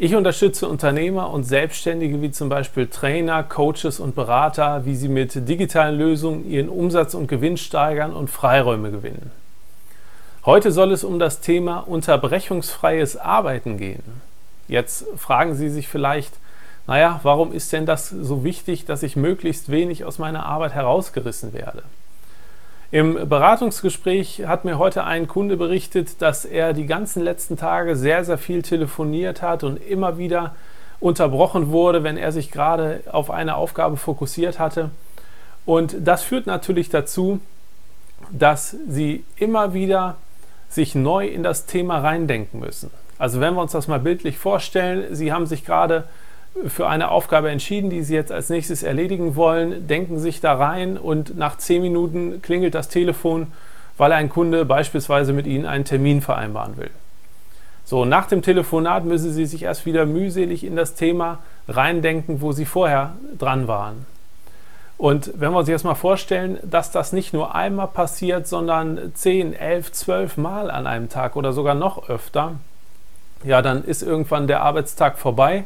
ich unterstütze Unternehmer und Selbstständige wie zum Beispiel Trainer, Coaches und Berater, wie sie mit digitalen Lösungen ihren Umsatz und Gewinn steigern und Freiräume gewinnen. Heute soll es um das Thema unterbrechungsfreies Arbeiten gehen. Jetzt fragen Sie sich vielleicht, naja, warum ist denn das so wichtig, dass ich möglichst wenig aus meiner Arbeit herausgerissen werde? Im Beratungsgespräch hat mir heute ein Kunde berichtet, dass er die ganzen letzten Tage sehr, sehr viel telefoniert hat und immer wieder unterbrochen wurde, wenn er sich gerade auf eine Aufgabe fokussiert hatte. Und das führt natürlich dazu, dass sie immer wieder sich neu in das Thema reindenken müssen. Also wenn wir uns das mal bildlich vorstellen, Sie haben sich gerade für eine Aufgabe entschieden, die Sie jetzt als nächstes erledigen wollen, denken sich da rein und nach zehn Minuten klingelt das Telefon, weil ein Kunde beispielsweise mit Ihnen einen Termin vereinbaren will. So, nach dem Telefonat müssen Sie sich erst wieder mühselig in das Thema reindenken, wo Sie vorher dran waren. Und wenn wir uns jetzt mal vorstellen, dass das nicht nur einmal passiert, sondern 10, 11, 12 Mal an einem Tag oder sogar noch öfter, ja, dann ist irgendwann der Arbeitstag vorbei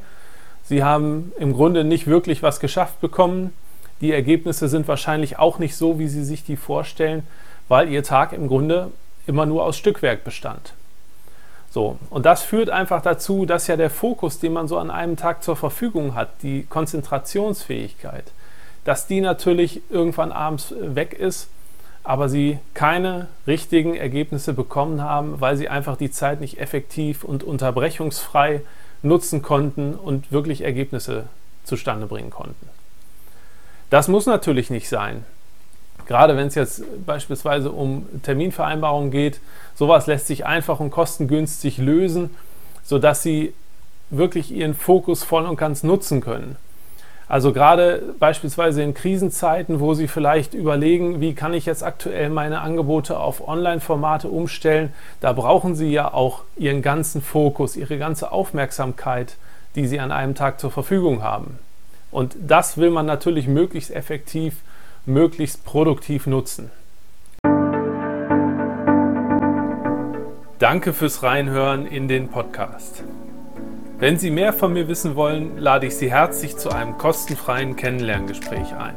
Sie haben im Grunde nicht wirklich was geschafft bekommen. Die Ergebnisse sind wahrscheinlich auch nicht so, wie Sie sich die vorstellen, weil Ihr Tag im Grunde immer nur aus Stückwerk bestand. So, und das führt einfach dazu, dass ja der Fokus, den man so an einem Tag zur Verfügung hat, die Konzentrationsfähigkeit, dass die natürlich irgendwann abends weg ist, aber sie keine richtigen Ergebnisse bekommen haben, weil sie einfach die Zeit nicht effektiv und unterbrechungsfrei nutzen konnten und wirklich Ergebnisse zustande bringen konnten. Das muss natürlich nicht sein. Gerade wenn es jetzt beispielsweise um Terminvereinbarungen geht, sowas lässt sich einfach und kostengünstig lösen, sodass Sie wirklich Ihren Fokus voll und ganz nutzen können. Also gerade beispielsweise in Krisenzeiten, wo Sie vielleicht überlegen, wie kann ich jetzt aktuell meine Angebote auf Online-Formate umstellen, da brauchen Sie ja auch Ihren ganzen Fokus, Ihre ganze Aufmerksamkeit, die Sie an einem Tag zur Verfügung haben. Und das will man natürlich möglichst effektiv, möglichst produktiv nutzen. Danke fürs Reinhören in den Podcast. Wenn Sie mehr von mir wissen wollen, lade ich Sie herzlich zu einem kostenfreien Kennenlerngespräch ein.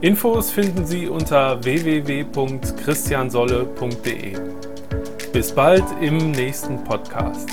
Infos finden Sie unter www.christiansolle.de. Bis bald im nächsten Podcast.